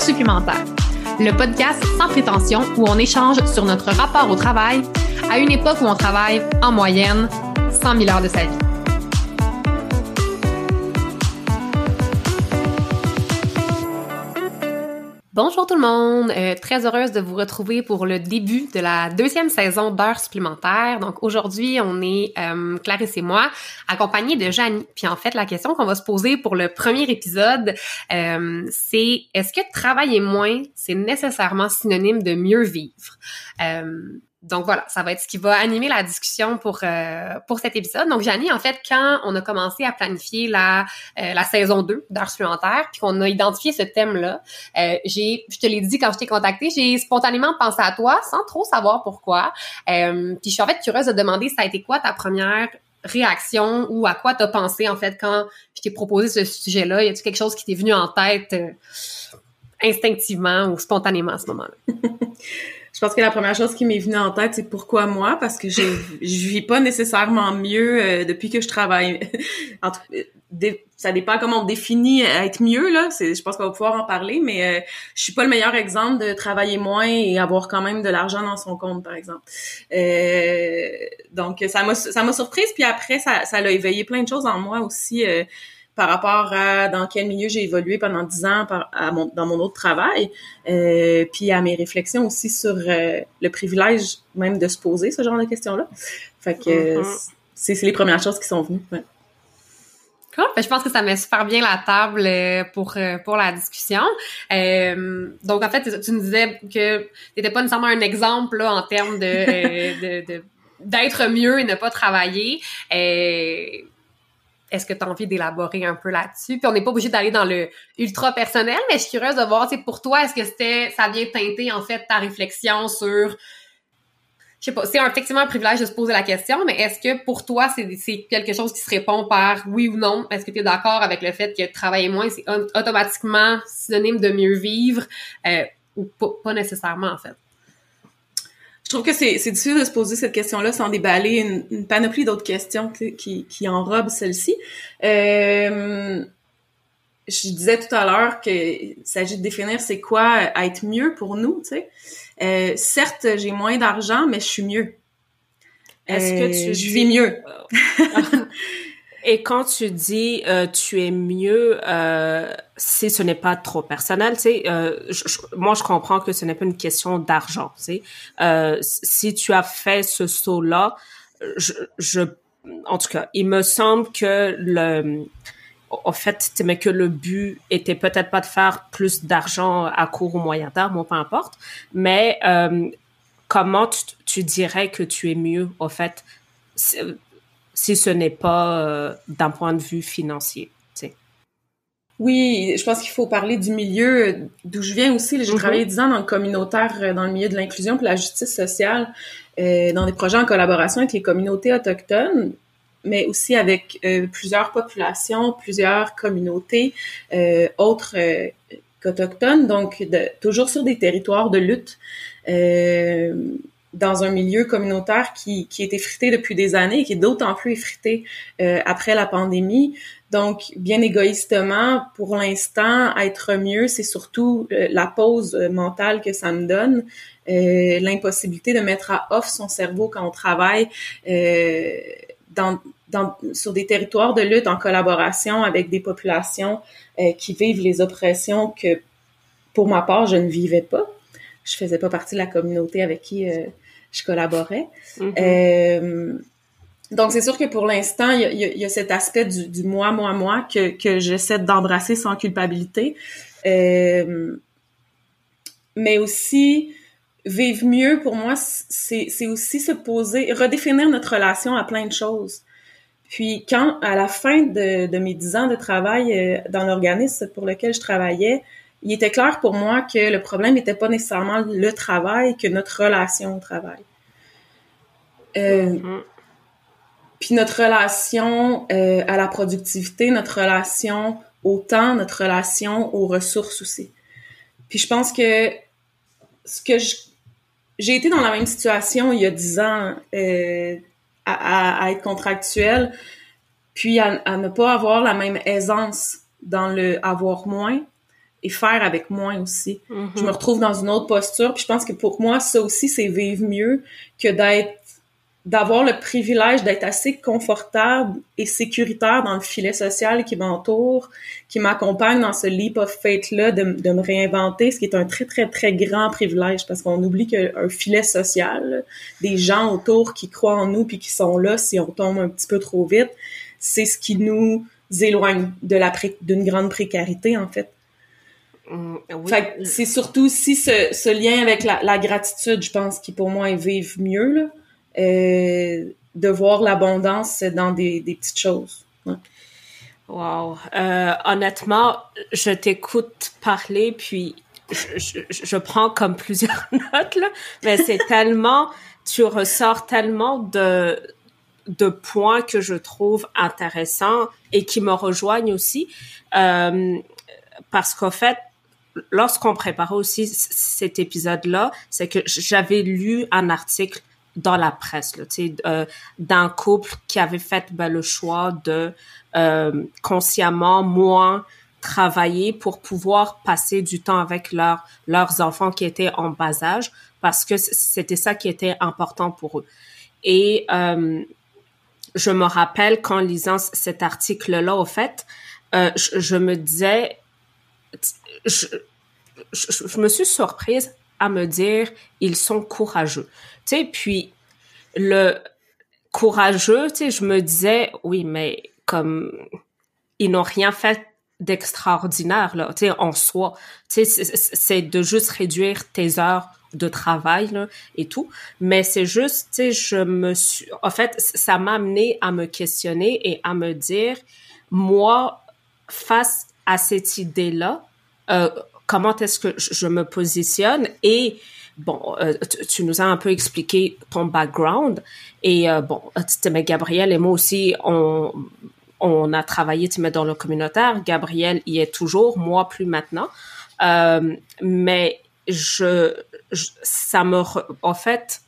supplémentaire, le podcast sans prétention où on échange sur notre rapport au travail à une époque où on travaille en moyenne 100 000 heures de sa vie. Bonjour tout le monde, euh, très heureuse de vous retrouver pour le début de la deuxième saison d'heures supplémentaires. Donc aujourd'hui, on est euh, Clarisse et moi, accompagnés de Janie. Puis en fait, la question qu'on va se poser pour le premier épisode, euh, c'est est-ce que travailler moins, c'est nécessairement synonyme de mieux vivre? Donc voilà, ça va être ce qui va animer la discussion pour euh, pour cet épisode. Donc Janie, en fait, quand on a commencé à planifier la euh, la saison 2 d'heures supplémentaires, puis qu'on a identifié ce thème-là, euh, j'ai, je te l'ai dit quand je t'ai contacté, j'ai spontanément pensé à toi sans trop savoir pourquoi. puis je suis en fait curieuse de demander ça a été quoi ta première réaction ou à quoi t'as pensé en fait quand je t'ai proposé ce sujet-là? Y a-t-il quelque chose qui t'est venu en tête instinctivement ou spontanément à ce moment-là? Je pense que la première chose qui m'est venue en tête, c'est pourquoi moi, parce que je je vis pas nécessairement mieux euh, depuis que je travaille. en tout, ça dépend comment on définit être mieux là. C'est, je pense qu'on va pouvoir en parler, mais euh, je suis pas le meilleur exemple de travailler moins et avoir quand même de l'argent dans son compte, par exemple. Euh, donc ça m'a ça m'a surprise, puis après ça ça a éveillé plein de choses en moi aussi. Par rapport à dans quel milieu j'ai évolué pendant dix ans par, à mon, dans mon autre travail, euh, puis à mes réflexions aussi sur euh, le privilège même de se poser ce genre de questions-là. Fait que mm-hmm. c'est les premières choses qui sont venues. Ouais. Cool. Ben, je pense que ça met super bien la table euh, pour pour la discussion. Euh, donc en fait, tu nous disais que t'étais pas nécessairement un exemple là, en termes de, de, d'être mieux et ne pas travailler. Euh, est-ce que tu as envie d'élaborer un peu là-dessus? Puis on n'est pas obligé d'aller dans le ultra personnel, mais je suis curieuse de voir, pour toi, est-ce que c'était, ça vient teinter en fait ta réflexion sur, je sais pas, c'est effectivement un privilège de se poser la question, mais est-ce que pour toi c'est quelque chose qui se répond par oui ou non? Est-ce que tu es d'accord avec le fait que travailler moins c'est automatiquement synonyme de mieux vivre euh, ou pas nécessairement en fait? Je trouve que c'est, difficile de se poser cette question-là sans déballer une, panoplie d'autres questions qui, qui enrobent celle-ci. Euh, je disais tout à l'heure qu'il s'agit de définir c'est quoi être mieux pour nous, tu sais. Euh, certes, j'ai moins d'argent, mais je suis mieux. Est-ce que tu... Euh, je vis mieux? Et quand tu dis euh, tu es mieux, euh, si ce n'est pas trop personnel, tu sais, euh, moi je comprends que ce n'est pas une question d'argent, tu sais. Euh, si tu as fait ce saut-là, je, je, en tout cas, il me semble que le, en fait, mais que le but était peut-être pas de faire plus d'argent à court ou moyen terme, ou peu importe, mais euh, comment tu, tu dirais que tu es mieux, en fait? Si ce n'est pas euh, d'un point de vue financier. Oui, je pense qu'il faut parler du milieu d'où je viens aussi. J'ai mm-hmm. travaillé dix ans dans le communautaire, euh, dans le milieu de l'inclusion et la justice sociale, euh, dans des projets en collaboration avec les communautés autochtones, mais aussi avec plusieurs populations, plusieurs communautés autres qu'autochtones, donc de, toujours sur des territoires de lutte dans un milieu communautaire qui, qui est effrité depuis des années et qui est d'autant plus effrité euh, après la pandémie. Donc, bien égoïstement, pour l'instant, être mieux, c'est surtout euh, la pause euh, mentale que ça me donne, euh, l'impossibilité de mettre à off son cerveau quand on travaille dans, dans, sur des territoires de lutte en collaboration avec des populations qui vivent les oppressions que, pour ma part, je ne vivais pas je faisais pas partie de la communauté avec qui je collaborais. Mm-hmm. Euh, donc, c'est sûr que pour l'instant, il y a, cet aspect du, moi, moi, moi que, que j'essaie d'embrasser sans culpabilité. Euh, mais aussi, vivre mieux, pour moi, c'est aussi se poser, redéfinir notre relation à plein de choses. Puis quand, à la fin de, de mes dix ans de travail euh, dans l'organisme pour lequel je travaillais, il était clair pour moi que le problème n'était pas nécessairement le travail, que notre relation au travail. Euh, mm-hmm. Puis notre relation euh, à la productivité, notre relation au temps, notre relation aux ressources aussi. Puis je pense que ce que j'ai été dans la même situation il y a dix ans euh, à, à, être contractuelle, puis à, à, ne pas avoir la même aisance dans le avoir moins et faire avec moins aussi. Je me Mm-hmm. retrouve dans une autre posture, puis je pense que pour moi ça aussi c'est vivre mieux que d'être d'avoir le privilège d'être assez confortable et sécuritaire dans le filet social qui m'entoure, qui m'accompagne dans ce leap of faith-là de, de, me réinventer, ce qui est un très, très, très grand privilège parce qu'on oublie qu'un filet social, des gens autour qui croient en nous puis qui sont là si on tombe un petit peu trop vite, c'est ce qui nous éloigne de la d'une grande précarité, en fait. Mm, oui. C'est surtout aussi ce, ce lien avec la, la, gratitude, je pense, qui pour moi vivent mieux, là. Euh, de voir l'abondance dans des, des, petites choses. Ouais. Wow. Euh, honnêtement, je t'écoute parler, puis je, je, je, prends comme plusieurs notes, là, mais c'est tellement, tu ressors tellement de, de points que je trouve intéressants et qui me rejoignent aussi, euh, parce qu'en fait, lorsqu'on préparait aussi cet épisode-là, c'est que j'avais lu un article dans la presse, là, euh, d'un couple qui avait fait ben, le choix de euh, consciemment moins travailler pour pouvoir passer du temps avec leur, leurs enfants qui étaient en bas âge parce que c'était ça qui était important pour eux. Et euh, je me rappelle qu'en lisant cet article-là, au fait, euh, je, je, me disais, je, je, me suis surprise à me dire, ils sont courageux. Tu sais, puis le courageux, tu sais, je me disais, oui, mais comme ils n'ont rien fait d'extraordinaire là, tu sais, en soi. Tu sais, c'est de juste réduire tes heures de travail là, et tout. Mais c'est juste, tu sais, je me suis, en fait, ça m'a amené à me questionner et à me dire, moi, face à cette idée là, euh, comment est-ce que je me positionne et bon, euh, tu, nous as un peu expliqué ton background et euh, bon, mais Gabriel et moi aussi, on, on a travaillé mets, dans le communautaire. Gabriel y est toujours, moi plus maintenant. Euh, mais je, ça me, en fait,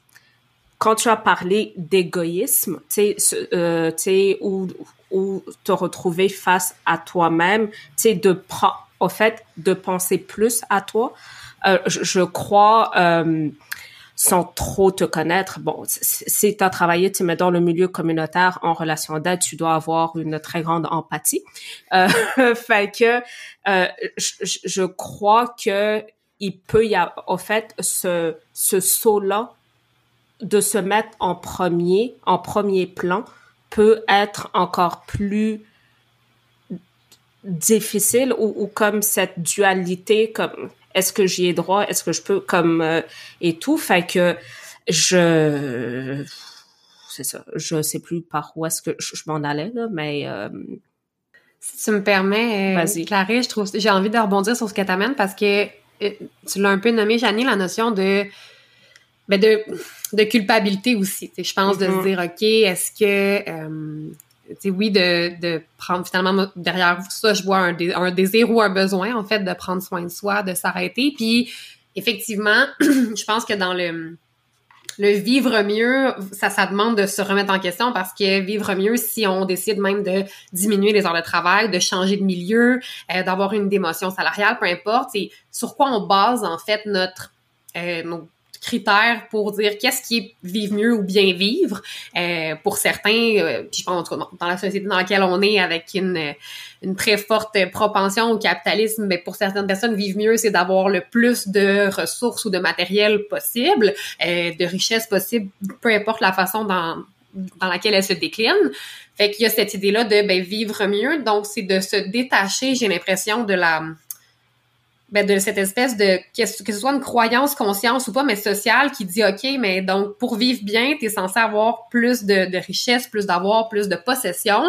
quand tu as parlé d'égoïsme, euh, tu sais, ou, ou te retrouver face à toi-même, tu sais, de prendre au fait de penser plus à toi. Euh, je, crois, euh, sans trop te connaître, bon, si tu as travaillé, tu mets dans le milieu communautaire en relation d'aide, tu dois avoir une très grande empathie. Euh, fait que euh, je, je, crois que il peut y avoir, au fait, ce, ce saut-là de se mettre en premier, en premier plan, peut être encore plus difficile ou, ou, comme cette dualité comme est-ce que j'y ai droit est-ce que je peux comme euh, et tout. Fait que je c'est ça. Je sais plus par où est-ce que je, je m'en allais là mais euh, si tu me permets euh, Clarisse je trouve j'ai envie de rebondir sur ce que t'amènes parce que euh, tu l'as un peu nommé Janie la notion de ben de de culpabilité aussi je pense mm -hmm. de se dire ok est-ce que euh, oui, de, de prendre finalement derrière ça, je vois un, un désir ou un besoin, en fait, de prendre soin de soi, de s'arrêter. Puis, effectivement, je pense que dans le, le vivre mieux, ça, ça demande de se remettre en question parce que vivre mieux, si on décide même de diminuer les heures de travail, de changer de milieu, euh, d'avoir une démotion salariale, peu importe, c'est sur quoi on base, en fait, notre, euh, nos critères pour dire qu'est-ce qui est vivre mieux ou bien vivre. Euh, pour certains, euh, puis je pense dans la société dans laquelle on est avec une, très forte propension au capitalisme, mais pour certaines personnes, vivre mieux, c'est d'avoir le plus de ressources ou de matériel possible, euh, de richesses possible, peu importe la façon dans, dans laquelle elle se décline. Fait qu'il y a cette idée-là de ben, vivre mieux. Donc, c'est de se détacher, j'ai l'impression, de la ben, de cette espèce de que, que ce soit une croyance, conscience ou pas, mais sociale qui dit OK, mais donc pour vivre bien, tu es censé avoir plus de, de richesse, plus d'avoir, plus de possession.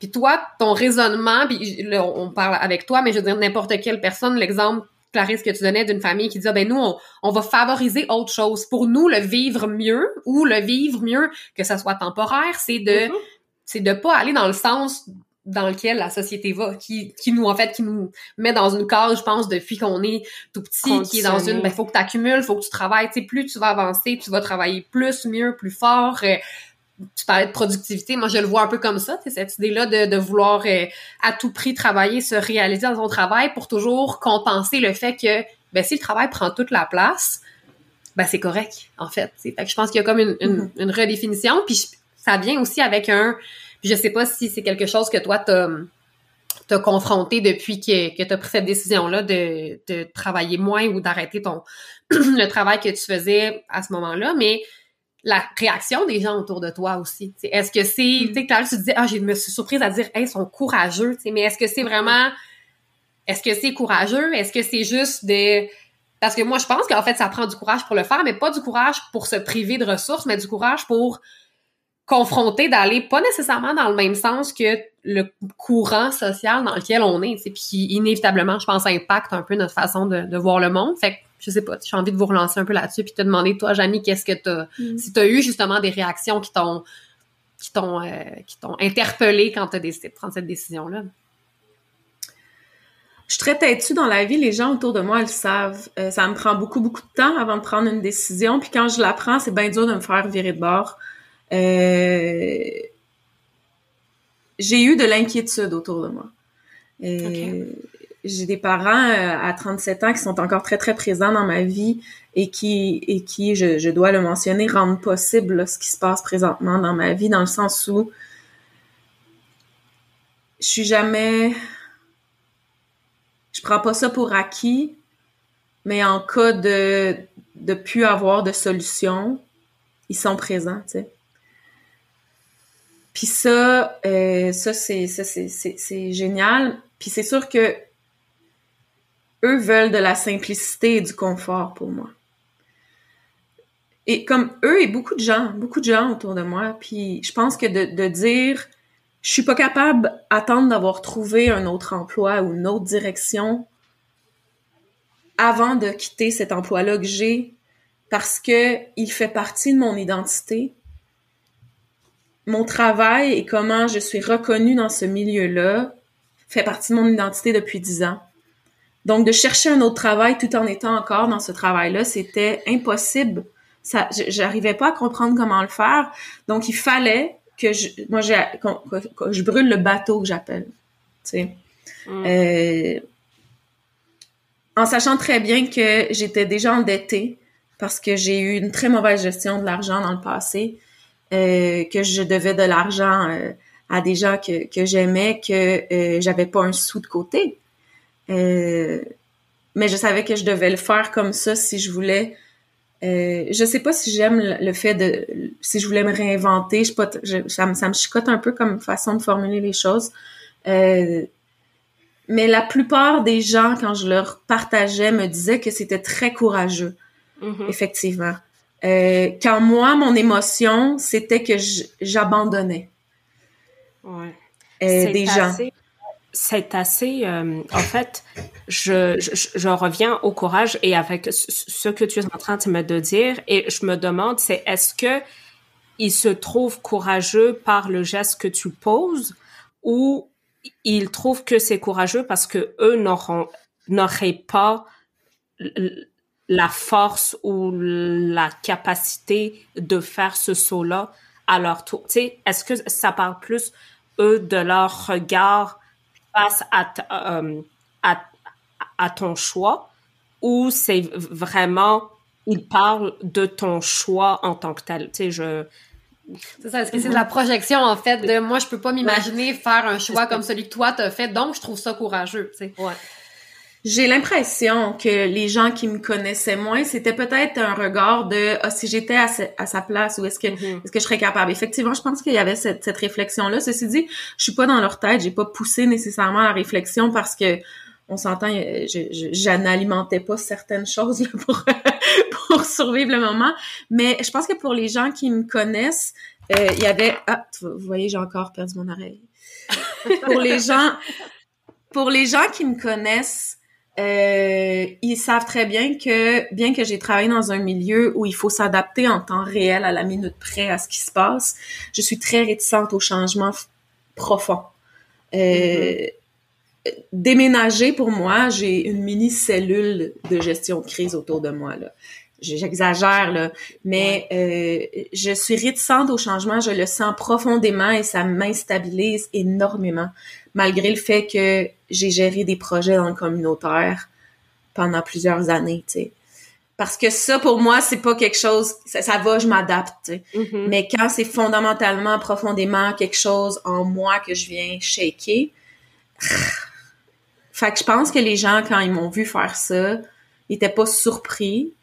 Puis toi, ton raisonnement, puis là, on parle avec toi, mais je veux dire n'importe quelle personne, l'exemple Clarisse que tu donnais d'une famille qui dit ah, ben nous on, on, va favoriser autre chose pour nous le vivre mieux ou le vivre mieux que ça soit temporaire c'est de mm -hmm. c'est de pas aller dans le sens dans lequel la société va, qui, qui nous, en fait, qui nous met dans une case, je pense, depuis qu'on est tout petit, qui est dans une, ben, faut que tu accumules, faut que tu travailles, tu sais, plus tu vas avancer, tu vas travailler plus, mieux, plus fort, euh, tu parlais de productivité, moi je le vois un peu comme ça, cette idée-là de, de vouloir euh, à tout prix travailler, se réaliser dans son travail pour toujours compenser le fait que ben si le travail prend toute la place, ben c'est correct en fait. Fait que je pense qu'il y a comme une, une, mm-hmm. une redéfinition, puis ça vient aussi avec un, je sais pas si c'est quelque chose que toi t'as t'as confronté depuis que, que tu as pris cette décision-là de, de travailler moins ou d'arrêter ton le travail que tu faisais à ce moment-là, mais la réaction des gens autour de toi aussi. Est-ce que c'est, mm. tu sais, tu disais, ah, je me suis surprise à dire, hey, ils sont courageux, mais est-ce que c'est vraiment, est-ce que c'est courageux? Est-ce que c'est juste de, parce que moi, je pense qu'en fait, ça prend du courage pour le faire, mais pas du courage pour se priver de ressources, mais du courage pour confronter, d'aller pas nécessairement dans le même sens que le courant social dans lequel on est, puis qui inévitablement, je pense, impacte un peu notre façon de, de voir le monde. Fait que je sais pas, j'ai envie de vous relancer un peu là-dessus puis te demander toi Janie, qu'est-ce que t'as mm. si t'as eu justement des réactions qui t'ont qui t'ont euh, qui t'ont interpellé quand t'as décidé de prendre cette décision là. Je suis très têtue dans la vie, les gens autour de moi le savent. Euh, ça me prend beaucoup beaucoup de temps avant de prendre une décision, puis quand je la prends, c'est bien dur de me faire virer de bord. Euh, j'ai eu de l'inquiétude autour de moi. Et j'ai des parents euh, à 37 ans qui sont encore très très présents dans ma vie et qui et qui je, je dois le mentionner rendent possible ce qui se passe présentement dans ma vie dans le sens où je suis jamais je prends pas ça pour acquis mais en cas de de plus avoir de solution ils sont présents tu sais puis ça euh, ça c'est ça c'est génial puis c'est sûr que eux veulent de la simplicité et du confort pour moi. Et comme eux et beaucoup de gens, beaucoup de gens autour de moi, puis je pense que de, de dire je suis pas capable d'attendre d'avoir trouvé un autre emploi ou une autre direction avant de quitter cet emploi-là que j'ai parce que il fait partie de mon identité. Mon travail et comment je suis reconnue dans ce milieu-là fait partie de mon identité depuis dix ans. Donc, de chercher un autre travail tout en étant encore dans ce travail-là, c'était impossible. Ça, j'arrivais pas à comprendre comment le faire. Donc, il fallait que je, moi, j'ai, que, je brûle le bateau que j'appelle. Tu sais. Mm. Euh, en sachant très bien que j'étais déjà endettée parce que j'ai eu une très mauvaise gestion de l'argent dans le passé, euh, que je devais de l'argent euh, à des gens que, que j'aimais, que euh, j'avais pas un sou de côté. Mais je savais que je devais le faire comme ça si je voulais. Je sais pas si j'aime le fait de si je voulais me réinventer. Je, pas, ça, me, ça me chicote un peu comme façon de formuler les choses. Mais la plupart des gens, quand je leur partageais, me disaient que c'était très courageux, mm-hmm. effectivement. Euh, quand moi, mon émotion, c'était que j'abandonnais. Ouais. Euh, des gens c'est assez, euh, en fait, je, je, reviens au courage et avec ce que tu es en train de me dire et je me demande, c'est est-ce que il se trouve courageux par le geste que tu poses ou il trouve que c'est courageux parce que eux n'auront n'auraient pas la force ou la capacité de faire ce saut-là à leur tour. Tu sais, est-ce que ça parle plus eux de leur regard face euh, à, à, ton choix ou c'est vraiment, il parle de ton choix en tant que tel? Tu sais, je... C'est ça, est-ce que c'est de la projection, en fait, de moi, je peux pas m'imaginer faire un choix comme celui que toi t'as fait, donc je trouve ça courageux, tu sais. Ouais. J'ai l'impression que les gens qui me connaissaient moins, c'était peut-être un regard de ah, si j'étais à, sa place ou est-ce que mm-hmm. est-ce que je serais capable? Effectivement, je pense qu'il y avait cette, cette réflexion là. Ceci dit, je suis pas dans leur tête, j'ai pas poussé nécessairement la réflexion parce que on s'entend, je, n'alimentais pas certaines choses pour pour survivre le moment. Mais je pense que pour les gens qui me connaissent, euh, il y avait ah vous voyez j'ai encore perdu mon oreille. pour les gens pour les gens qui me connaissent euh, ils savent très bien que bien que j'ai travaillé dans un milieu où il faut s'adapter en temps réel à la minute près à ce qui se passe, je suis très réticente au changement profond. Mm-hmm. Déménager, pour moi, j'ai une mini-cellule de gestion de crise autour de moi. Là j'exagère là, mais euh, je suis réticente au changement, je le sens profondément et ça m'instabilise énormément, malgré le fait que j'ai géré des projets dans le communautaire pendant plusieurs années, tu sais. Parce que ça, pour moi, c'est pas quelque chose, ça, va, je m'adapte. Mm-hmm. Mais quand c'est fondamentalement, profondément quelque chose en moi que je viens shaker, fait que je pense que les gens, quand ils m'ont vu faire ça, ils étaient pas surpris,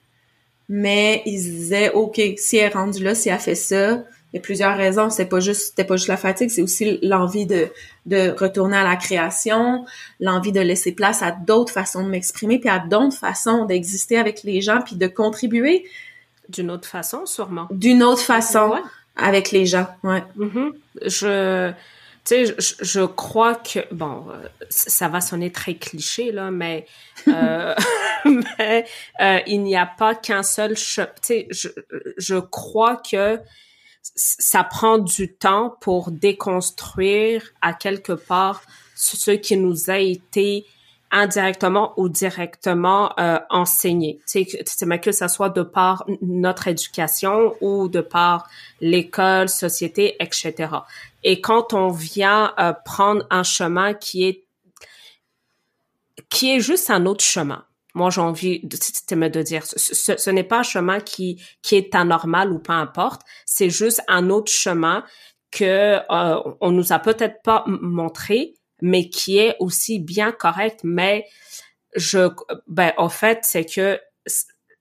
mais ils se disaient ok si elle est rendue là si elle fait ça il y a plusieurs raisons c'est pas juste c'était pas juste la fatigue c'est aussi l'envie de de retourner à la création l'envie de laisser place à d'autres façons de m'exprimer puis à d'autres façons d'exister avec les gens puis de contribuer d'une autre façon sûrement d'une autre façon avec les gens ouais mm-hmm. je tu sais, je, crois que bon, euh, ça va sonner très cliché là, mais euh, mais euh, il n'y a pas qu'un seul. Tu sais, je, je crois que ça prend du temps pour déconstruire à quelque part ce qui nous a été indirectement ou directement euh, enseigné. Sais, mais que ça soit de par notre éducation ou de par l'école, société, etc. Et quand on vient euh, prendre un chemin qui est qui est juste un autre chemin. Moi, j'ai envie de, de dire, ce, ce n'est pas un chemin qui qui est anormal ou peu importe. C'est juste un autre chemin que euh, on nous a peut-être pas montré, mais qui est aussi bien correct. Mais je, ben, en fait, c'est que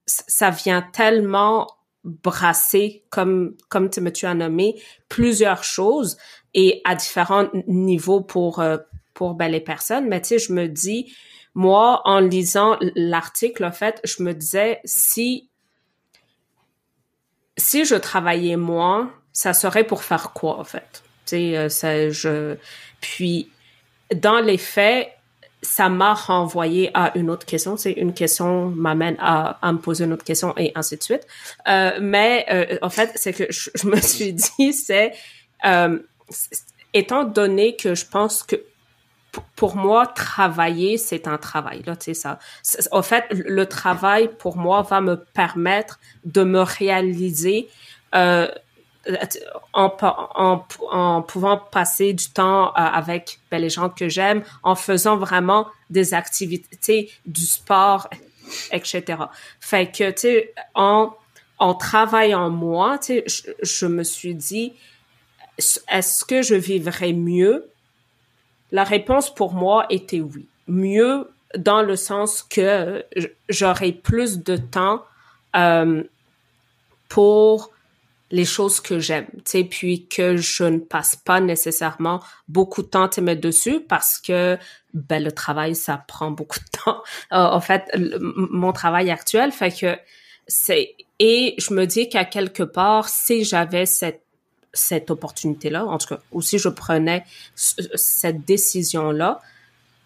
ça vient tellement brasser, comme, comme tu, tu as nommé, plusieurs choses et à différents niveaux pour, euh, pour ben, les personnes. Mais tu sais, je me dis, moi, en lisant l'article, en fait, je me disais, si, si je travaillais moins, ça serait pour faire quoi, en fait? Tu sais, euh, je, puis, dans les faits, ça m'a renvoyé à une autre question. C'est une question m'amène à, à, me poser une autre question et ainsi de suite. Euh, mais euh, en fait, c'est que je, me suis dit, c'est étant donné que je pense que pour moi, travailler, c'est un travail. Là, tu ça. En fait, le travail pour moi va me permettre de me réaliser. Euh, en, pouvant passer du temps euh, avec ben, les gens que j'aime, en faisant vraiment des activités, du sport, etc. Fait que, tu sais, en, en travaillant moi, tu sais, je, je me suis dit, est-ce que je vivrais mieux? La réponse pour moi était oui. Mieux dans le sens que j'aurais plus de temps euh, pour les choses que j'aime, tu puis que je ne passe pas nécessairement beaucoup de temps à mettre dessus parce que ben le travail ça prend beaucoup de temps. Euh, en fait, mon travail actuel fait que c'est et je me dis qu'à quelque part si j'avais cette cette opportunité là, en tout cas, ou si je prenais cette décision là,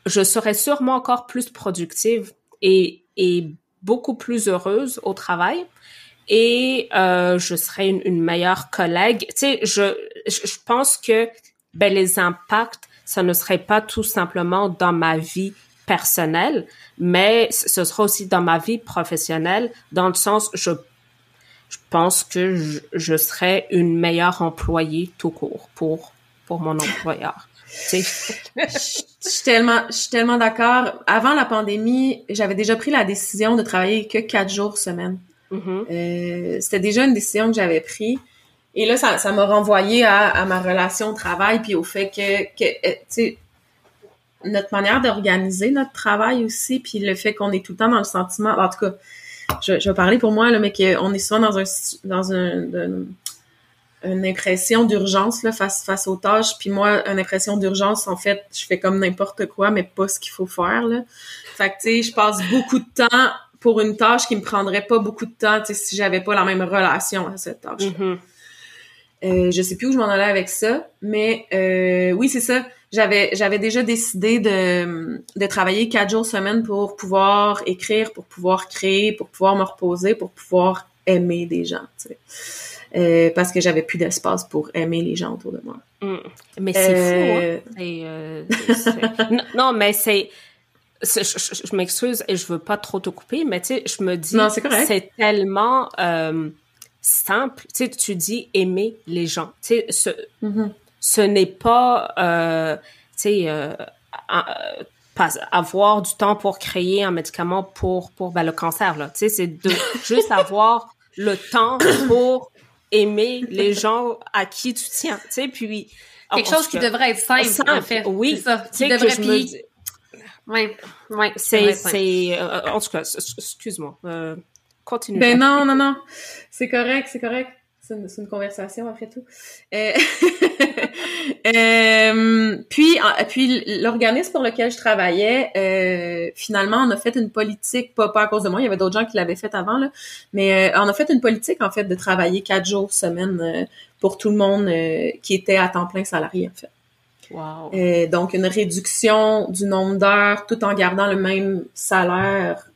je serais sûrement encore plus productive et et beaucoup plus heureuse au travail. Et euh, je serai une, une, meilleure collègue. Tu sais, je, je pense que ben, les impacts, ça ne serait pas tout simplement dans ma vie personnelle, mais ce sera aussi dans ma vie professionnelle, dans le sens, je, je pense que je, je serai une meilleure employée tout court pour, pour mon employeur. je suis tellement, je suis tellement d'accord. Avant la pandémie, j'avais déjà pris la décision de travailler que quatre jours semaine. Mm-hmm. Euh, c'était déjà une décision que j'avais prise. Et là, ça, ça m'a renvoyé à, à, ma relation au travail, puis au fait que, que euh, tu notre manière d'organiser notre travail aussi, puis le fait qu'on est tout le temps dans le sentiment, en tout cas, je, je vais parler pour moi, là, mais qu'on est souvent dans un dans un, une impression d'urgence là face face aux tâches puis moi une impression d'urgence en fait je fais comme n'importe quoi mais pas ce qu'il faut faire là fait que tu sais je passe beaucoup de temps pour une tâche qui me prendrait pas beaucoup de temps si j'avais pas la même relation à cette tâche. Mm euh, je sais plus où je m'en allais avec ça, mais euh, oui, c'est ça. J'avais j'avais déjà décidé de, de travailler quatre jours semaine pour pouvoir écrire, pour pouvoir créer, pour pouvoir me reposer, pour pouvoir aimer des gens. euh, parce que j'avais plus d'espace pour aimer les gens autour de moi. Mm. Mais c'est fou. Hein? Euh, non, mais c'est je, m'excuse et je veux pas trop te couper, mais tu sais, je me dis, c'est tellement euh, simple. Tu sais, tu dis aimer les gens. Tu sais, ce, mm-hmm. Ce n'est pas, euh, tu sais, euh, avoir du temps pour créer un médicament pour pour ben, le cancer là. Tu sais, c'est de juste avoir le temps pour aimer les gens à qui tu tiens. Tu sais, puis quelque chose qui devrait être simple, en fait. Oui, ça. Qui devrait puis... Oui, oui. C'est, c'est, euh, en tout cas, excuse-moi. Euh, continue. Ben non, non, non. C'est correct, c'est correct. C'est une, une, conversation après tout. Euh, euh, puis, puis l'organisme pour lequel je travaillais, euh, finalement, on a fait une politique, pas, pas à cause de moi, il y avait d'autres gens qui l'avaient fait avant, là, mais on a fait une politique, en fait, de travailler quatre jours semaine pour tout le monde qui était à temps plein salarié, en fait. Wow. donc, une réduction du nombre d'heures tout en gardant le même salaire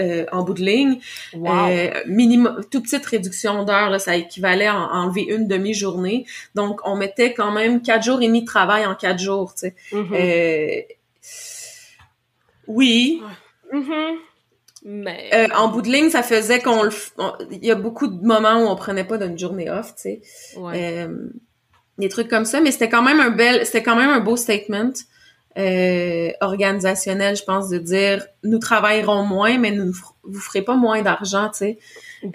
euh, en bout de ligne. Euh, minimum, toute petite réduction d'heures, ça équivalait à, enlever une demi-journée. Donc, on mettait quand même quatre jours et demi de travail en quatre jours, tu sais. Mm-hmm. Euh, oui. Mm-hmm. Mais... Euh, en bout de ligne, ça faisait qu'on le... Il y a beaucoup de moments où on prenait pas d'une journée off, tu sais. Ouais. des trucs comme ça, mais c'était quand même un bel... C'était quand même un beau statement euh, organisationnel, je pense, de dire nous travaillerons moins, mais nous vous ferez pas moins d'argent, tu sais.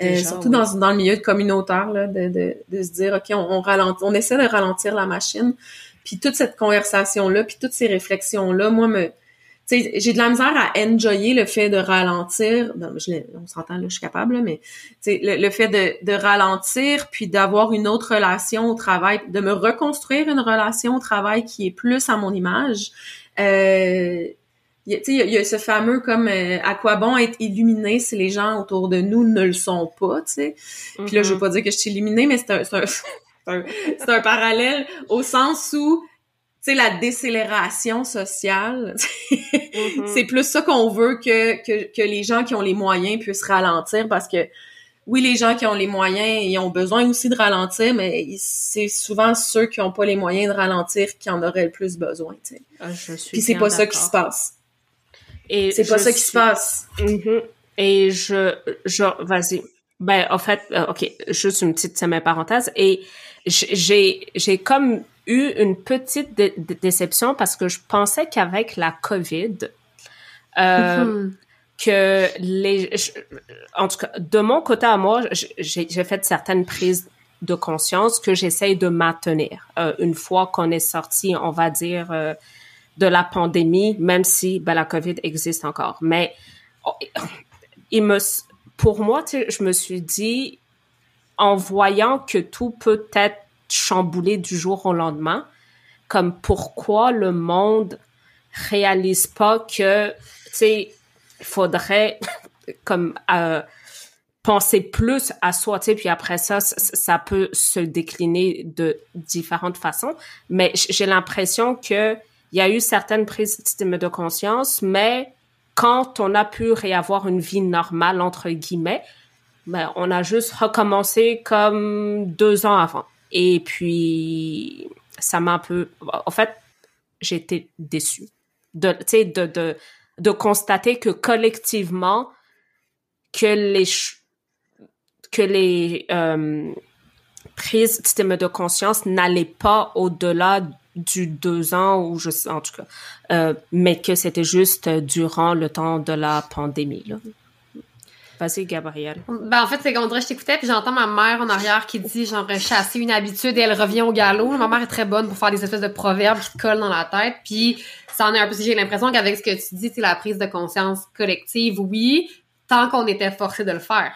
Euh, surtout dans, dans le milieu communautaire, là, de, de, de se dire ok, on, on on essaie de ralentir la machine. Puis toute cette conversation là, puis toutes ces réflexions là, moi me j'ai de la misère à enjoyer le fait de ralentir. on s'entend là, je suis capable, mais le, le fait de, de ralentir, puis d'avoir une autre relation au travail, de me reconstruire une relation au travail qui est plus à mon image. Euh, il y, a ce fameux comme euh, à quoi bon être illuminé si les gens autour de nous ne le sont pas, tu sais. Puis là, je veux mm-hmm. pas dire que je suis illuminée, mais c'est un, un, un, parallèle au sens où sais, la décélération sociale, mm-hmm. c'est plus ça qu'on veut que, que, que, les gens qui ont les moyens puissent ralentir parce que oui, les gens qui ont les moyens, ils ont besoin aussi de ralentir, mais c'est souvent ceux qui n'ont pas les moyens de ralentir qui en auraient le plus besoin. Tu sais. Ah, je suis Puis c'est pas ça qui se passe. Et c'est pas ça qui se passe. Mm-hmm. Et je, je, vas-y. Ben, en fait, euh, ok, juste une petite semi-parenthèse. Et j'ai, j'ai comme eu une petite déception parce que je pensais qu'avec la COVID, euh, mhm. que les, en tout cas, de mon côté à moi, j'ai fait certaines prises de conscience que j'essaye de maintenir euh, une fois qu'on est sorti, on va dire, euh, de la pandémie, même si ben, la COVID existe encore. Mais oh, il me, pour moi, je me suis dit, en voyant que tout peut être chamboulé du jour au lendemain. Comme pourquoi le monde réalise pas que, tu il faudrait comme euh, penser plus à soi, puis après ça, ça peut se décliner de différentes façons. Mais j'ai l'impression que il y a eu certaines prises de conscience, mais quand on a pu réavoir une vie normale entre guillemets, ben, on a juste recommencé comme deux ans avant. Et puis, ça m'a un peu... En fait, j'étais déçue de, de, de, de constater que collectivement, que les, que les euh, prises de conscience n'allaient pas au-delà du deux ans ou je sais en tout cas euh, mais que c'était juste durant le temps de la pandémie là. Vas-y, Gabrielle. Ben, en fait, c'est qu'on dirait, je t'écoutais, puis j'entends ma mère en arrière qui dit, genre, chasser une habitude et elle revient au galop. Ma mère est très bonne pour faire des espèces de proverbes qui collent dans la tête, puis ça en est un peu, j'ai l'impression qu'avec ce que tu dis, c'est la prise de conscience collective, oui, tant qu'on était forcé de le faire.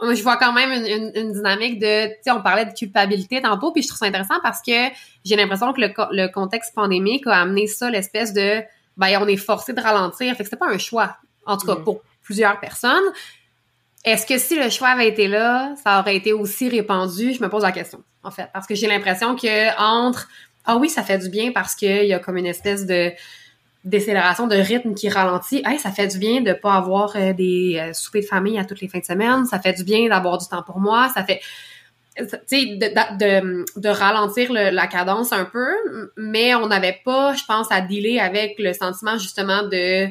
Moi, je vois quand même une, une, dynamique de, tu sais, on parlait de culpabilité tantôt, puis je trouve ça intéressant parce que j'ai l'impression que le, le contexte pandémique a amené ça, l'espèce de, ben, on est forcé de ralentir. Fait que c'était pas un choix. En tout cas, mm. pour plusieurs personnes. Est-ce que si le choix avait été là, ça aurait été aussi répandu? Je me pose la question, en fait. Parce que j'ai l'impression que entre, ah oui, ça fait du bien parce qu'il y a comme une espèce de, décélération de rythme qui ralentit, hey, ça fait du bien de pas avoir euh, des euh, soupers de famille à toutes les fins de semaine, ça fait du bien d'avoir du temps pour moi, ça fait tu sais de, ralentir la cadence un peu, mais on n'avait pas, je pense, à dealer avec le sentiment justement de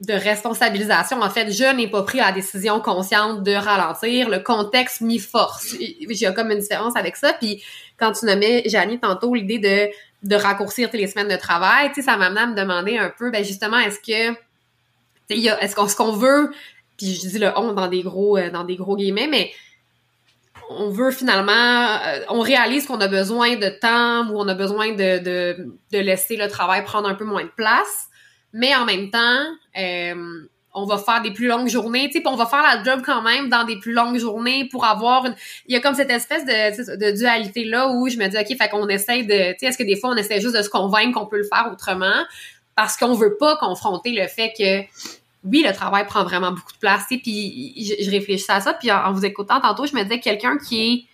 de responsabilisation. En fait, je n'ai pas pris la décision consciente de ralentir. Le contexte m'y force. J'ai comme une différence avec ça. Puis quand tu nommais, Janie, tantôt, l'idée de de raccourcir les semaines de travail, tu sais, ça m'a amené à me demander un peu, ben justement, est-ce que, est-ce qu'on, ce qu'on veut, puis je dis le on dans des gros, euh, dans des gros guillemets, mais on veut finalement, euh, on réalise qu'on a besoin de temps ou on a besoin de, de laisser le travail prendre un peu moins de place, mais en même temps, euh, on va faire des plus longues journées, tu sais, on va faire la job quand même dans des plus longues journées pour avoir une... Il y a comme cette espèce de, de dualité-là où je me dis, OK, fait qu'on essaie de... Tu sais, est-ce que des fois, on essaie juste de se convaincre qu'on peut le faire autrement? Parce qu'on veut pas confronter le fait que, oui, le travail prend vraiment beaucoup de place, sais, puis je, je réfléchissais à ça, puis en, en vous écoutant tantôt, je me disais, quelqu'un qui est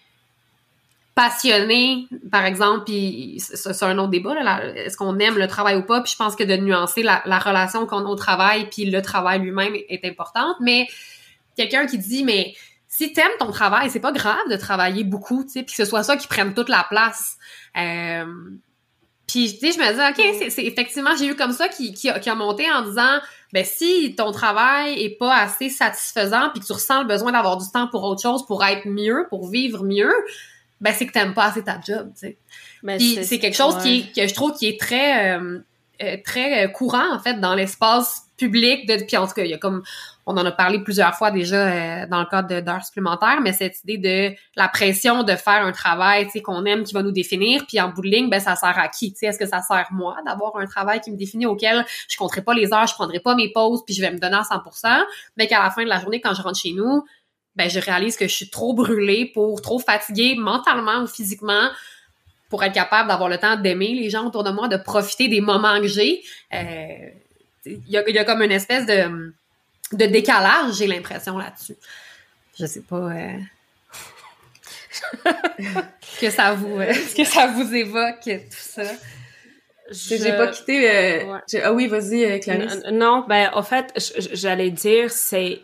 passionné, par exemple, puis c'est un autre débat, est-ce qu'on aime le travail ou pas, puis je pense que de nuancer la, relation qu'on a au travail, puis le travail lui-même est importante, mais quelqu'un qui dit, mais si t'aimes ton travail, c'est pas grave de travailler beaucoup, tu sais, puis que ce soit ça qui prenne toute la place. Euh, puis, tu sais, je me dis, OK, c'est effectivement, j'ai eu comme ça qui, qui, a, monté en disant, ben si ton travail est pas assez satisfaisant, puis que tu ressens le besoin d'avoir du temps pour autre chose, pour être mieux, pour vivre mieux, ben c'est que t'aimes pas assez ta job, tu sais. C'est quelque chose qui que je trouve qui est très euh, euh, très euh, courant en fait dans l'espace public de puis en tout cas il y a comme on en a parlé plusieurs fois déjà dans le cadre d'heures supplémentaires mais cette idée de la pression de faire un travail tu sais qu'on aime qui va nous définir puis en bout de ligne ben ça sert à qui tu sais? Est-ce que ça sert moi d'avoir un travail qui me définit auquel je compterai pas les heures je prendrai pas mes pauses puis je vais me donner à 100% mais qu'à la fin de la journée quand je rentre chez nous ben je réalise que je suis trop brûlée pour trop fatiguée mentalement ou physiquement pour être capable d'avoir le temps d'aimer les gens autour de moi, de profiter des moments que j'ai. Euh, il y, a, comme une espèce de, de décalage, j'ai l'impression là-dessus. Je sais pas euh, que ça vous euh, que ça vous évoque tout ça. J'ai pas quitté. Ah oui, vas-y, Clarisse. Non, ben en fait, j'allais dire c'est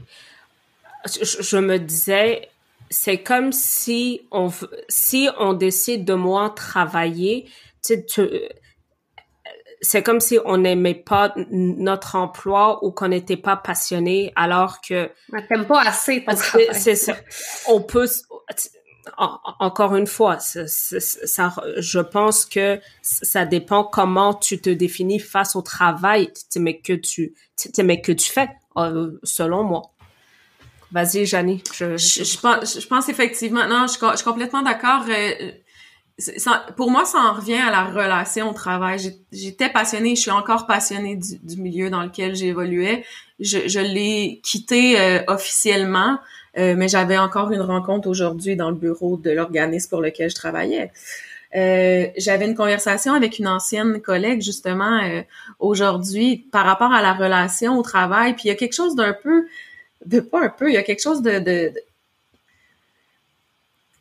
je, me disais, c'est comme si on, si on décide de moins travailler, tu, c'est comme si on n'aimait pas notre emploi ou qu'on n'était pas passionné alors que t'aimes pas assez ton c'est ça. On peut encore une fois ça, je pense que ça dépend comment tu te définis face au travail mais que tu mais que tu fais euh, selon moi Vas-y, Janie. Je, je, pense, je pense effectivement. Non, je, je suis complètement d'accord. Euh, pour moi, ça en revient à la relation au travail. J'étais passionnée, je suis encore passionnée du, du milieu dans lequel j'évoluais. Je, je l'ai quitté euh, officiellement, euh, mais j'avais encore une rencontre aujourd'hui dans le bureau de l'organisme pour lequel je travaillais. j'avais une conversation avec une ancienne collègue justement aujourd'hui par rapport à la relation au travail. Puis il y a quelque chose d'un peu de pas un peu, il y a quelque chose de, de, de...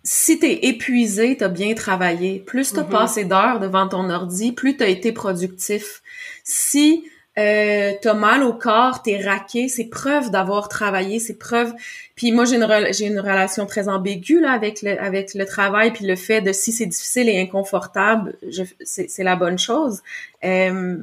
si t'es épuisé, t'as bien travaillé. Plus t'as mm-hmm. passé d'heures devant ton ordi, plus t'as été productif. Si euh, t'as mal au corps, t'es raqué, c'est preuve d'avoir travaillé, c'est preuve. Puis moi j'ai une j'ai une relation très ambiguë là avec le avec le travail puis le fait de si c'est difficile et inconfortable, c'est la bonne chose. Euh,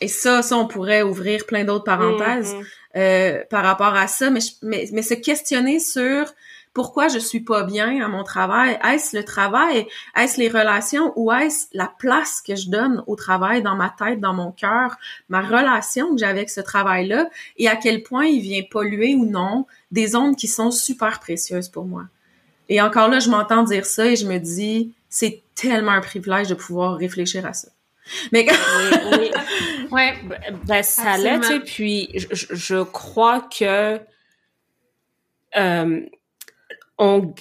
et ça, ça on pourrait ouvrir plein d'autres parenthèses. Mm-hmm. Euh, par rapport à ça, mais, mais, mais se questionner sur pourquoi je suis pas bien à mon travail. Est-ce le travail? Est-ce les relations ou est-ce la place que je donne au travail dans ma tête, dans mon cœur, ma relation que j'ai avec ce travail-là et à quel point il vient polluer ou non des ondes qui sont super précieuses pour moi. Et encore là, je m'entends dire ça et je me dis, c'est tellement un privilège de pouvoir réfléchir à ça. Mais oui, oui. ouais, ben, ça l'est, tu puis je, je, crois que euh, on,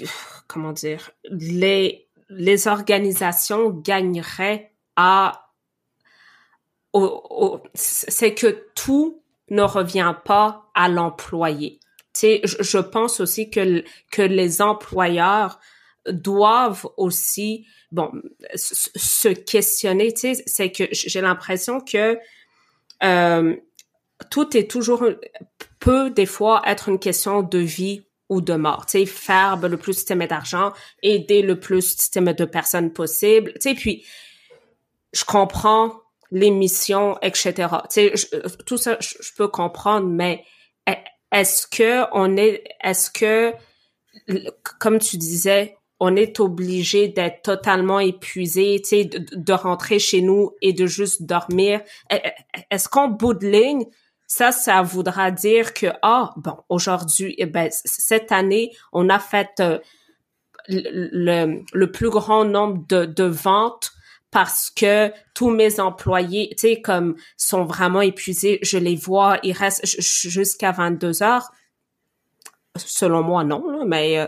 comment dire, les les organisations gagneraient à au, c'est que tout ne revient pas à l'employé. Tu sais, je, je pense aussi que que les employeurs doivent aussi bon se questionner tu sais c'est que j'ai l'impression que euh, tout est toujours peut des fois être une question de vie ou de mort. Tu sais, faire le plus système d'argent, aider le plus système de personnes possible. Tu sais, puis je comprends les missions, etc. Tu sais, tout ça, je, peux comprendre, mais est-ce que on est, est-ce que, comme tu disais, on est obligé d'être totalement épuisé, tu sais, de, de, rentrer chez nous et de juste dormir. Est-ce qu'en bout de ligne, ça, ça voudra dire que, ah, bon, aujourd'hui, eh ben, cette année, on a fait euh, le, le, plus grand nombre de, de ventes parce que tous mes employés, tu sais, comme sont vraiment épuisés, je les vois, ils restent jusqu'à 22 heures. Selon moi, non, mais euh,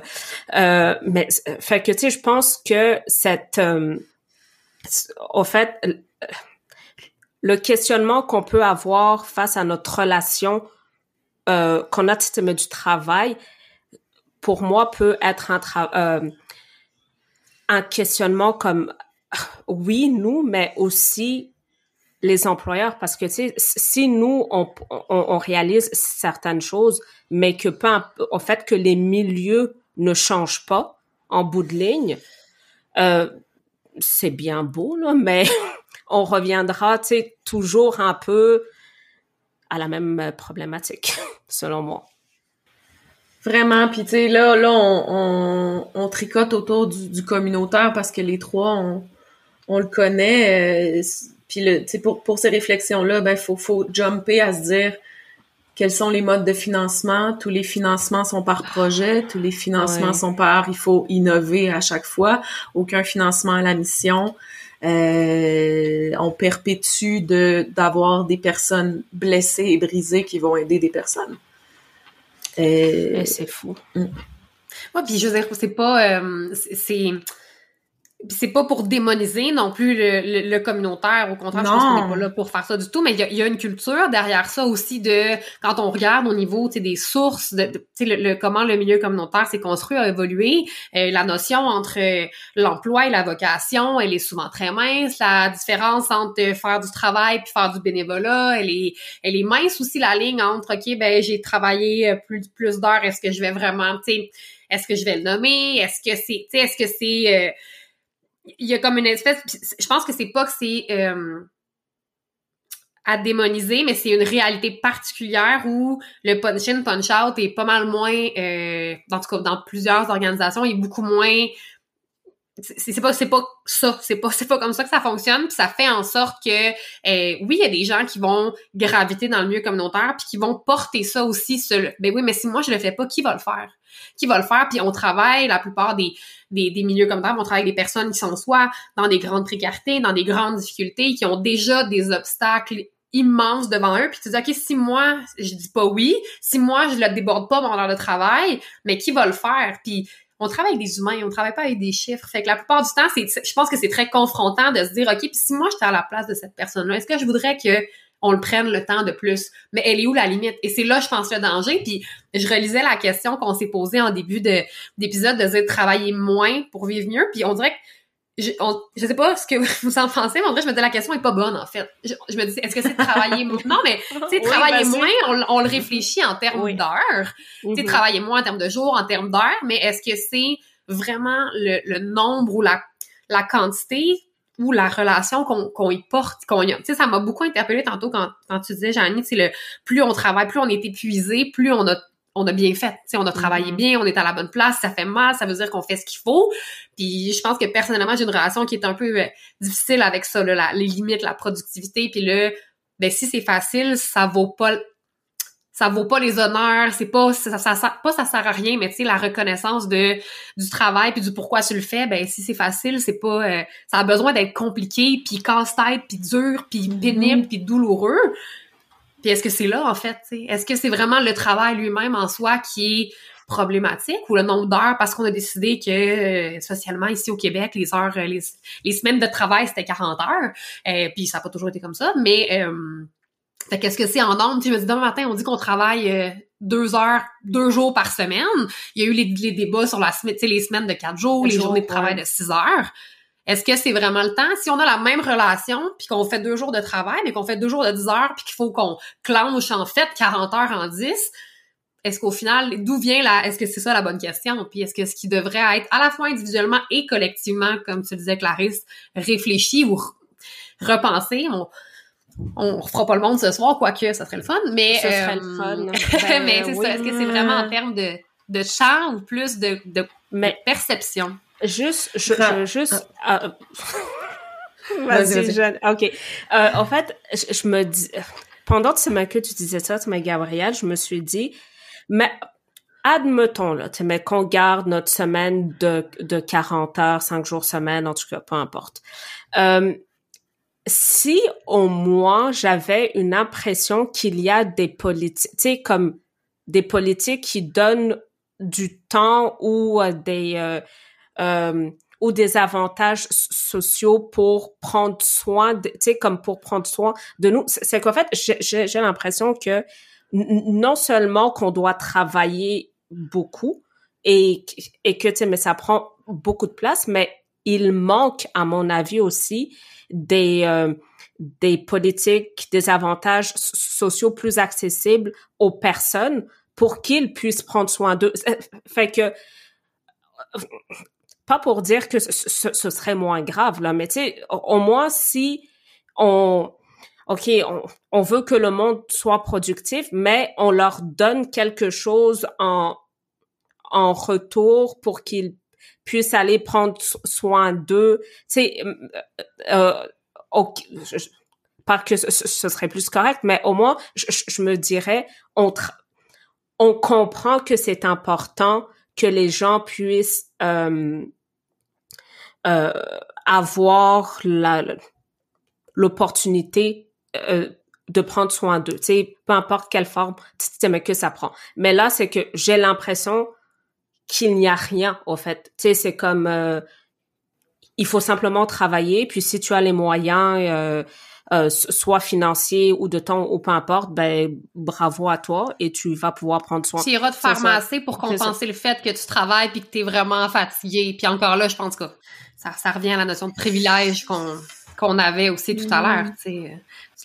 euh, mais fait que tu sais, je pense que cette, au fait, le questionnement qu'on peut avoir face à notre relation euh, qu'on a système du travail, pour moi, peut être un, euh, un questionnement comme oui, nous, mais aussi les employeurs, parce que tu sais, si nous on, on, on, réalise certaines choses, mais que peu au fait que les milieux ne changent pas en bout de ligne, euh, c'est bien beau là, mais on reviendra, tu sais, toujours un peu à la même problématique, selon moi. Vraiment, puis tu sais, là, là, on, on, tricote autour du, communautaire parce que les trois, on, on le connaît. Euh, puis le, pour, pour ces réflexions-là, ben, faut, faut jumper à se dire quels sont les modes de financement. Tous les financements sont par projet, tous les financements sont par, il faut innover à chaque fois. Aucun financement à la mission. Euh, on perpétue de d'avoir des personnes blessées et brisées qui vont aider des personnes. Euh, c'est fou. Mm. Ouais, puis je veux dire, c'est pas, euh, c'est c'est pas pour démoniser non plus le, le, communautaire, au contraire, je pense qu'on n'est pas là pour faire ça du tout, mais il y a, y a, une culture derrière ça aussi de quand on regarde au niveau des sources, de, de le, le, comment le milieu communautaire s'est construit, a évolué, euh, la notion entre euh, l'emploi et la vocation, elle est souvent très mince, la différence entre faire du travail puis faire du bénévolat, elle est elle est mince aussi la ligne entre OK, ben j'ai travaillé plus plus d'heures, est-ce que je vais vraiment, tu sais, est-ce que je vais le nommer, est-ce que c'est, est-ce que c'est euh, il y a comme une espèce je pense que c'est pas que c'est euh, à démoniser mais c'est une réalité particulière où le punch in punch out est pas mal moins euh, en tout cas dans plusieurs organisations il est beaucoup moins c'est pas c'est pas ça c'est pas c'est pas comme ça que ça fonctionne puis ça fait en sorte que euh, oui il y a des gens qui vont graviter dans le milieu communautaire puis qui vont porter ça aussi sur ben oui mais si moi je le fais pas qui va le faire? Qui va le faire. Puis on travaille la plupart des des, milieux communautaires on travaille avec des personnes qui sont soit dans des grandes précarités dans des grandes difficultés qui ont déjà des obstacles immenses devant eux. Puis tu dis ok si moi je dis pas oui si moi je le déborde pas mon heure de travail mais qui va le faire? Puis on travaille avec des humains, on travaille pas avec des chiffres. Fait que la plupart du temps, c'est, je pense que c'est très confrontant de se dire, OK, puis si moi j'étais à la place de cette personne-là, est-ce que je voudrais que on le prenne le temps de plus? Mais elle est où la limite? Et c'est là, je pense, le danger. Puis je relisais la question qu'on s'est posée en début de, d'épisode de dire travailler moins pour vivre mieux. Puis on dirait que je, je sais pas ce que vous en pensez, mais en vrai, je me dis la question est pas bonne, en fait. Je, me dis, est-ce que c'est travailler moins? Non, mais, tu sais, travailler moins, on, on, le réfléchit en termes d'heures. Tu sais, mhm. travailler moins en termes de jours, en termes d'heures, mais est-ce que c'est vraiment le, le, nombre ou la, la quantité ou la relation qu'on y porte, qu'on y a. Tu sais, ça m'a beaucoup interpellé tantôt quand, quand tu disais, Janie, c'est le plus on travaille, plus on est épuisé, plus on a on a bien fait, tu on a travaillé mm-hmm. bien, on est à la bonne place, ça fait mal, ça veut dire qu'on fait ce qu'il faut. Puis je pense que personnellement, j'ai une relation qui est un peu euh, difficile avec ça, là, les limites, la productivité, puis là, ben si c'est facile, ça vaut pas ça vaut pas les honneurs, c'est pas ça, ça, pas ça sert à rien, mais tu sais la reconnaissance de du travail puis du pourquoi tu le fais, ben si c'est facile, c'est pas euh, ça a besoin d'être compliqué puis casse-tête puis dur puis mm-hmm. pénible puis douloureux. Puis est-ce que c'est là, en fait? Est-ce que c'est vraiment le travail lui-même en soi qui est problématique ou le nombre d'heures parce qu'on a décidé que euh, socialement ici au Québec les heures euh, les, semaines de travail c'était 40 heures euh, puis ça n'a pas toujours été comme ça mais euh, qu'est-ce que c'est en nombre tu me dis demain matin on dit qu'on travaille deux heures deux jours par semaine il y a eu les, débats sur la semaine les semaines de quatre jours les, journées de travail de six heures Est-ce que c'est vraiment le temps? Si on a la même relation, puis qu'on fait deux jours de travail, mais qu'on fait deux jours de 10 heures, puis qu'il faut qu'on clenche en fait 40 heures en 10, est-ce qu'au final, d'où vient la, est-ce que c'est ça la bonne question? Puis est-ce que ce qui devrait être à la fois individuellement et collectivement, comme tu disais Clarisse, réfléchi ou repensé, on, on fera pas le monde ce soir, quoique ça serait le fun, mais... Ce serait le fun. Euh, mais Ben c'est oui. ça, est-ce que c'est vraiment en termes de, de temps ou plus de, de Mais perception? Juste, je, Ah, je- juste. ah. euh, Vas-y. Jeanne. Ok. Euh, en fait, je, je me dis, pendant ce que tu disais ça, tu m'as Gabriel, je me suis dit, mais admettons là, tu sais, mais qu'on garde notre semaine de de 40 heures, 5 jours semaine, en tout cas, peu importe. Euh, si au moins j'avais une impression qu'il y a des politiques, comme des politiques qui donnent du temps ou euh, des euh, euh, ou des avantages so- sociaux pour prendre soin, tu sais, comme pour prendre soin de nous. C'est qu'en fait, j'ai- l'impression que non seulement qu'on doit travailler beaucoup et, et que, tu sais, mais ça prend beaucoup de place, mais il manque, à mon avis aussi, des, euh, des politiques, des avantages so- sociaux plus accessibles aux personnes pour qu'ils puissent prendre soin d'eux. Fait que, pas pour dire que ce, ce- serait moins grave, là, mais tu sais, au moins si on, OK, on, on veut que le monde soit productif, mais on leur donne quelque chose en, en retour pour qu'ils puissent aller prendre so- soin d'eux. Tu sais, euh, euh, ok, je- je- pas que ce, serait plus correct, mais au moins, je, me dirais, on, on comprend que c'est important que les gens puissent euh, euh, avoir l'opportunité euh, de prendre soin d'eux, tu sais, peu importe quelle forme, mais que ça prend. Mais là, c'est que j'ai l'impression qu'il n'y a rien, au fait. Tu sais, c'est comme, euh, il faut simplement travailler, puis si tu as les moyens, euh, euh, soit financiers ou de temps ou peu importe, ben bravo à toi et tu vas pouvoir prendre soin. Tu iras te faire masser pour compenser le fait que tu travailles puis que tu es vraiment fatigué. Puis encore là, je pense que ça, ça revient à la notion de privilège qu'on qu'on avait aussi tout à Mhm. l'heure. Euh,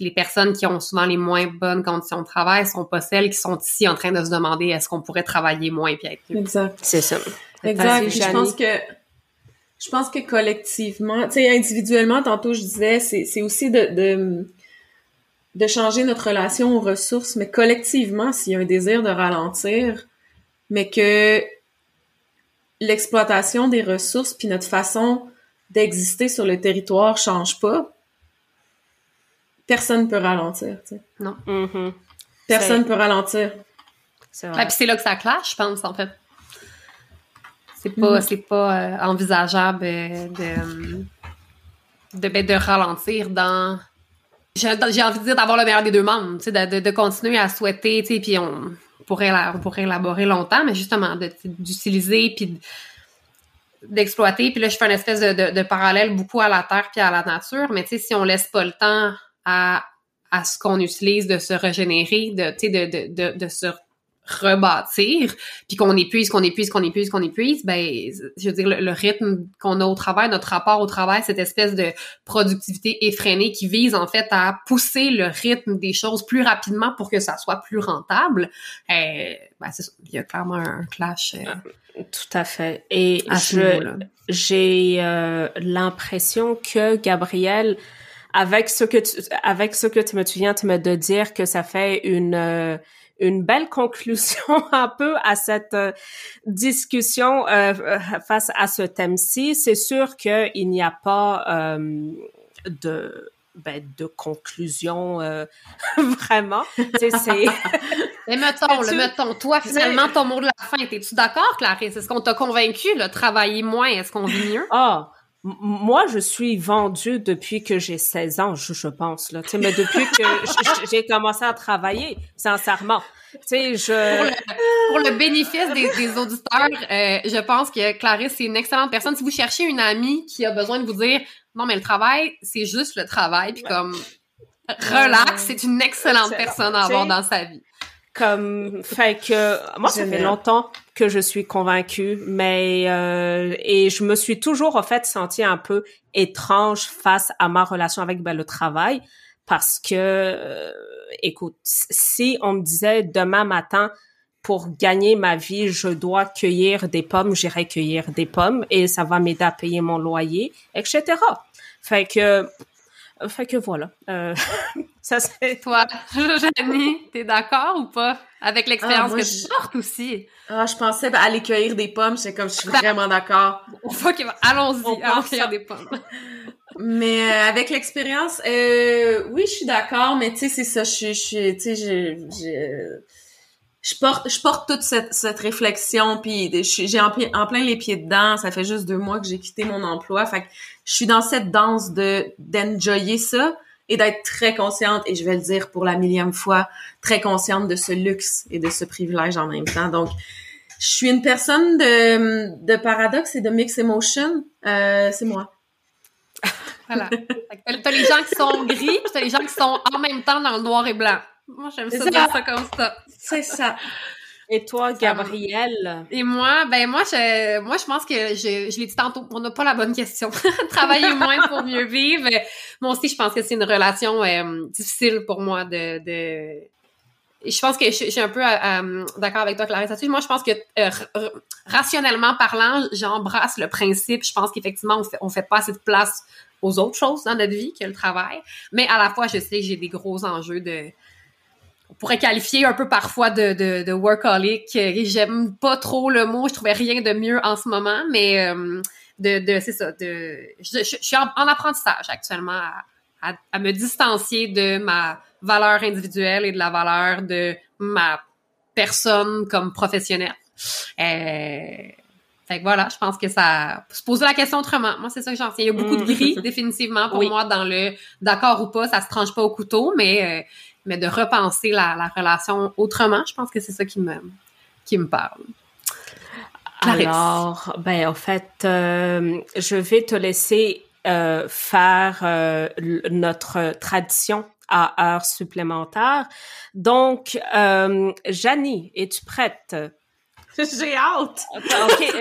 Les personnes qui ont souvent les moins bonnes conditions de travail sont pas celles qui sont ici en train de se demander est-ce qu'on pourrait travailler moins puis être mieux. Exact. C'est ça. Exact. Je pense que je pense que collectivement, tu sais, individuellement, tantôt je disais, c'est c'est aussi de, de de changer notre relation aux ressources, mais collectivement, s'il y a un désir de ralentir, mais que l'exploitation des ressources puis notre façon d'exister sur le territoire change pas, personne peut ralentir. tu sais. Mhm. Personne peut ralentir. C'est puis là que ça clash, je pense, en fait. C'est pas, Mhm. c'est pas euh, envisageable euh, de, de, ben, de ralentir dans... J'ai envie de dire d'avoir le meilleur des deux mondes, tu sais, de, de, de continuer à souhaiter, tu sais, puis on pourrait, on pourrait élaborer longtemps, mais justement, d'utiliser, puis de- d'exploiter. Puis là, je fais une espèce de, de, de parallèle beaucoup à la terre puis à la nature, mais tu sais, si on laisse pas le temps à, à ce qu'on utilise de se régénérer, de, tu sais, de, de, de, se rebâtir, puis qu'on épuise, qu'on épuise, qu'on épuise, qu'on épuise, ben, je veux dire, le, rythme qu'on a au travail, notre rapport au travail, cette espèce de productivité effrénée qui vise en fait à pousser le rythme des choses plus rapidement pour que ça soit plus rentable, euh, ben, il y a clairement un clash euh, Tout à fait. Et à je, j'ai euh, l'impression que Gabriel, avec ce que tu, avec ce que tu me tu viens tu me de dire que ça fait une euh, une belle conclusion un peu à cette euh, discussion euh, euh, face à ce thème-ci. C'est sûr que il n'y a pas euh, de ben, de conclusion euh, vraiment. C'est Mais mettons, le mettons, toi, finalement, ton mot de la fin, es-tu d'accord, Clarisse? Est-ce qu'on t'a convaincu, là, travailler moins, est-ce qu'on vit mieux? Ah, moi, je suis vendue depuis que j'ai 16 ans, je, je pense. Là. Mais depuis que j'ai commencé à travailler, sincèrement. Pour je... le, pour le bénéfice des, des auditeurs, euh, je pense que Clarisse, c'est une excellente personne. Si vous cherchez une amie qui a besoin de vous dire, non, mais le travail, c'est juste le travail, puis comme, relax, c'est une excellente Excellent. personne à avoir dans sa vie. Comme, fait que, moi, ça fait longtemps que je suis convaincue, mais, euh, et je me suis toujours, en fait, sentie un peu étrange face à ma relation avec ben, le travail, parce que, euh, écoute, si on me disait demain matin, pour gagner ma vie, je dois cueillir des pommes, j'irai cueillir des pommes et ça va m'aider à payer mon loyer, etc. Fait que, fait que voilà. Euh, ça c'est toi, Janie, t'es d'accord ou pas avec l'expérience ah, que tu portes aussi? Ah, je pensais aller cueillir des pommes, c'est comme je suis vraiment d'accord. allons-y, allons cueillir des pommes. Mais euh, avec l'expérience, euh, oui, je suis d'accord, mais tu sais, c'est ça, je suis, tu sais, j'ai je porte je porte toute cette, cette réflexion puis j'ai en, en, plein les pieds dedans. Ça fait juste deux mois que j'ai quitté mon emploi. Fait que je suis dans cette danse de d'enjoyer ça et d'être très consciente et je vais le dire pour la millième fois très consciente de ce luxe et de ce privilège en même temps. Donc je suis une personne de, de paradoxe et de mix emotion. Euh, c'est moi. Voilà. T'as les gens qui sont gris puis t'as les gens qui sont en même temps dans le noir et blanc moi, j'aime ça dire ça comme ça. C'est ça. Et toi, Gabrielle? Et moi, ben moi, je, moi, je pense que je, je l'ai dit tantôt, on n'a pas la bonne question. Travailler moins pour mieux vivre. Moi aussi, je pense que c'est une relation euh, difficile pour moi de, de... Je pense que je, suis un peu euh, euh, d'accord avec toi, Clarisse. Moi, je pense que rationnellement parlant, j'embrasse le principe. Je pense qu'effectivement, on fait, on fait pas assez de place aux autres choses dans notre vie que le travail. Mais à la fois, je sais que j'ai des gros enjeux de on pourrait qualifier un peu parfois de, de, de workaholic. J'aime pas trop le mot, je trouvais rien de mieux en ce moment, mais euh, de, de c'est ça, de je, suis en, apprentissage actuellement à, à, me distancier de ma valeur individuelle et de la valeur de ma personne comme professionnelle. Euh, fait que voilà, je pense que ça se poser la question autrement. Moi, c'est ça que j'en sais. Il y a beaucoup de mm. gris, définitivement, pour moi, dans le d'accord ou pas, ça se tranche pas au couteau, mais euh, mais de repenser la, la relation autrement, je pense que c'est ça qui me, qui me parle. Alors, ben en fait, euh, je vais te laisser euh, faire euh, notre tradition à heure supplémentaire. Donc, euh, Janie, es-tu prête? J'ai hâte! OK,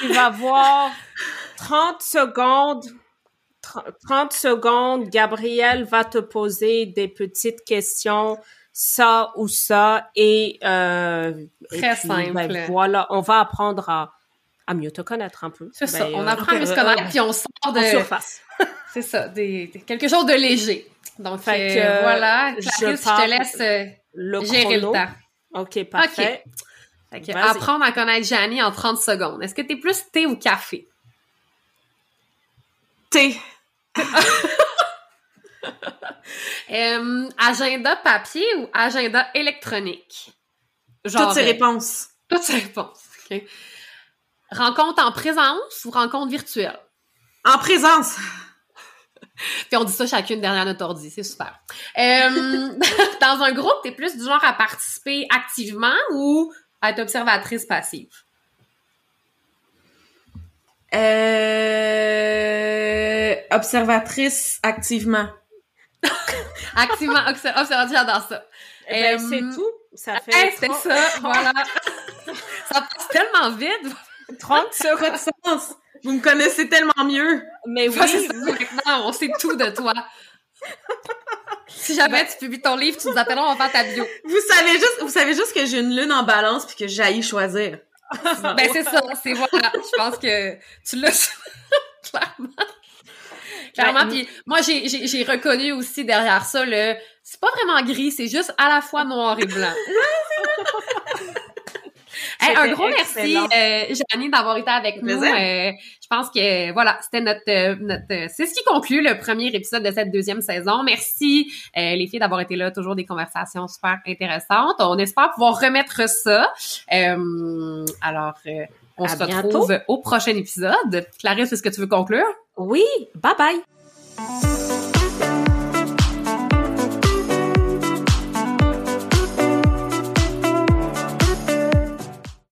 tu vas voir 30 secondes 30 secondes, Gabriel va te poser des petites questions, ça ou ça, et, euh, très ben, simple. voilà, on va apprendre à, à mieux te connaître un peu. C'est ça, ben, on apprend à mieux se connaître, puis on sort de surface. C'est ça, des, quelque chose de léger. Donc fait euh, voilà, Clarisse, je, te laisse euh, le gérer le temps. Ok, parfait. apprendre à connaître Janie en 30 secondes. Est-ce que tu es plus thé ou café? Thé. Euh, agenda papier ou agenda électronique? Genre, Toutes ces réponses. Toutes ces réponses. Rencontre en présence ou rencontre virtuelle? En présence. Puis on dit ça chacune derrière notre ordi, c'est super. Euh, dans un groupe, t'es plus du genre à participer activement ou à être observatrice passive? Euh, observatrice activement. activement, observatrice, j'adore ça. Eh ben, c'est euh, tout. Ça fait. c'est ça, voilà. ça passe tellement vite. 30 secondes. sens. Vous me connaissez tellement mieux. Mais oui, maintenant, on sait tout de toi. Si jamais tu publies ton livre, tu nous appelleras, on va faire ta bio. Vous savez juste, vous savez juste que j'ai une lune en balance puis que j'aille choisir ben c'est ça, c'est voilà. Je pense que tu l'as clairement. Clairement, puis moi j'ai, j'ai, j'ai reconnu aussi derrière ça le c'est pas vraiment gris, c'est juste à la fois noir et blanc. un gros merci, euh, Janie, d'avoir été avec nous. Euh, je pense que voilà, c'était notre, euh, notre euh, c'est ce qui conclut le premier épisode de cette deuxième saison. Merci les filles d'avoir été là, toujours des conversations super intéressantes. On espère pouvoir remettre ça. alors, on se retrouve au prochain épisode. Clarisse, est-ce que tu veux conclure? Oui, bye bye.